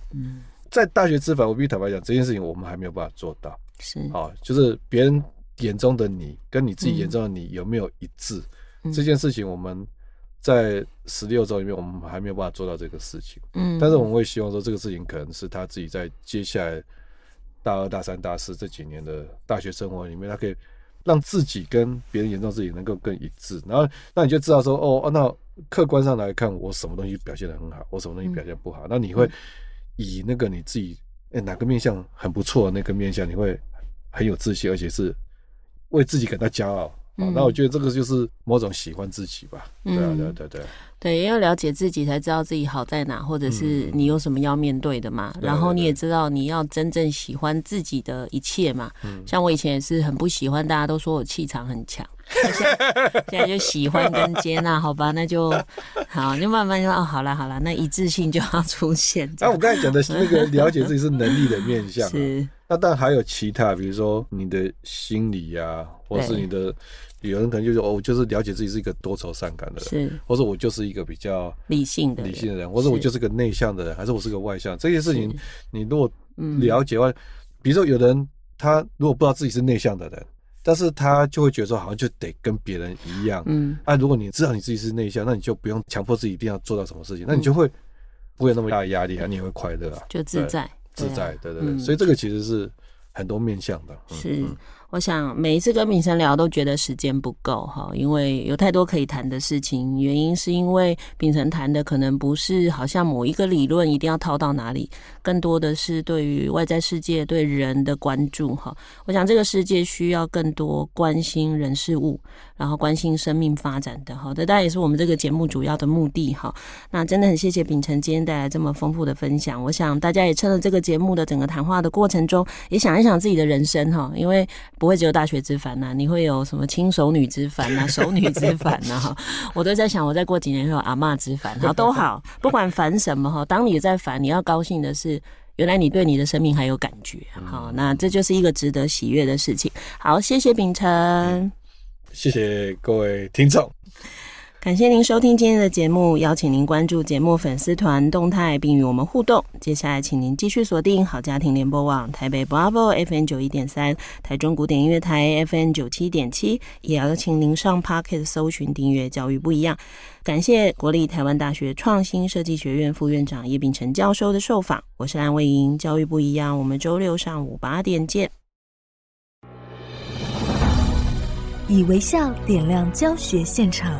在大学之反，我必须坦白讲，这件事情我们还没有办法做到。是啊，就是别人眼中的你跟你自己眼中的你有没有一致？这件事情我们在十六周里面，我们还没有办法做到这个事情。嗯，但是我们会希望说，这个事情可能是他自己在接下来大二、大三、大四这几年的大学生活里面，他可以。让自己跟别人眼中自己能够更一致，然后那你就知道说哦，那客观上来看，我什么东西表现的很好，我什么东西表现不好，那你会以那个你自己哎、欸、哪个面相很不错的那个面相，你会很有自信，而且是为自己感到骄傲。嗯、那我觉得这个就是某种喜欢自己吧。对啊，对对对。对，也要了解自己才知道自己好在哪，或者是你有什么要面对的嘛。嗯、然后你也知道你要真正喜欢自己的一切嘛。嗯、像我以前也是很不喜欢，大家都说我气场很强，(laughs) 现在现在就喜欢跟接纳，好吧？那就好，就慢慢就哦，好了好了，那一致性就要出现。那、啊、我刚才讲的那个了解自己是能力的面向、啊，是。那但还有其他，比如说你的心理呀、啊，或是你的。有人可能就是哦，我就是了解自己是一个多愁善感的人，是，或者我就是一个比较理性的理性的人，或者我就是个内向的人，还是我是个外向？这些事情你如果了解的话，比如说有人他如果不知道自己是内向的人，但是他就会觉得说好像就得跟别人一样，嗯，啊，如果你知道你自己是内向，那你就不用强迫自己一定要做到什么事情，那你就会不会有那么大的压力啊，你也会快乐啊，就自在自在，对对对，所以这个其实是很多面向的，是。我想每一次跟秉承聊都觉得时间不够哈，因为有太多可以谈的事情。原因是因为秉承谈的可能不是好像某一个理论一定要套到哪里，更多的是对于外在世界对人的关注哈。我想这个世界需要更多关心人事物，然后关心生命发展的哈。这当然也是我们这个节目主要的目的哈。那真的很谢谢秉承今天带来这么丰富的分享。我想大家也趁着这个节目的整个谈话的过程中，也想一想自己的人生哈，因为。不会只有大学之烦呐，你会有什么亲熟女之烦呐、(laughs) 熟女之烦呐？哈，我都在想，我再过几年会有阿妈之烦，好都好，(laughs) 不管烦什么哈。当你在烦，你要高兴的是，原来你对你的生命还有感觉，好，那这就是一个值得喜悦的事情。好，谢谢秉承，谢谢各位听众。感谢您收听今天的节目，邀请您关注节目粉丝团动态，并与我们互动。接下来，请您继续锁定好家庭联播网台北 Bravo FM 九一点三，台中古典音乐台 FM 九七点七，也邀请您上 Pocket 搜寻订阅教育不一样。感谢国立台湾大学创新设计学院副院长叶秉成教授的受访，我是蓝伟莹，教育不一样，我们周六上午八点见。以微笑点亮教学现场。